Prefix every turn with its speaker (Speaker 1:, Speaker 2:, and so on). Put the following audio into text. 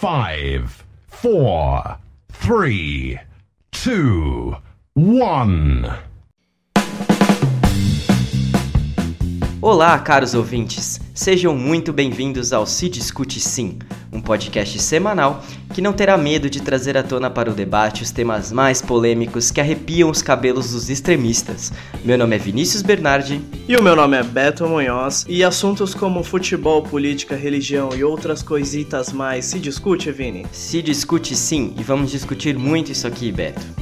Speaker 1: Five, four, three, two, one.
Speaker 2: Olá, caros ouvintes. Sejam muito bem-vindos ao Se Discute Sim, um podcast semanal que não terá medo de trazer à tona para o debate os temas mais polêmicos que arrepiam os cabelos dos extremistas. Meu nome é Vinícius Bernardi.
Speaker 3: E o meu nome é Beto Munhoz. E assuntos como futebol, política, religião e outras coisitas mais se discute, Vini?
Speaker 2: Se discute sim, e vamos discutir muito isso aqui, Beto.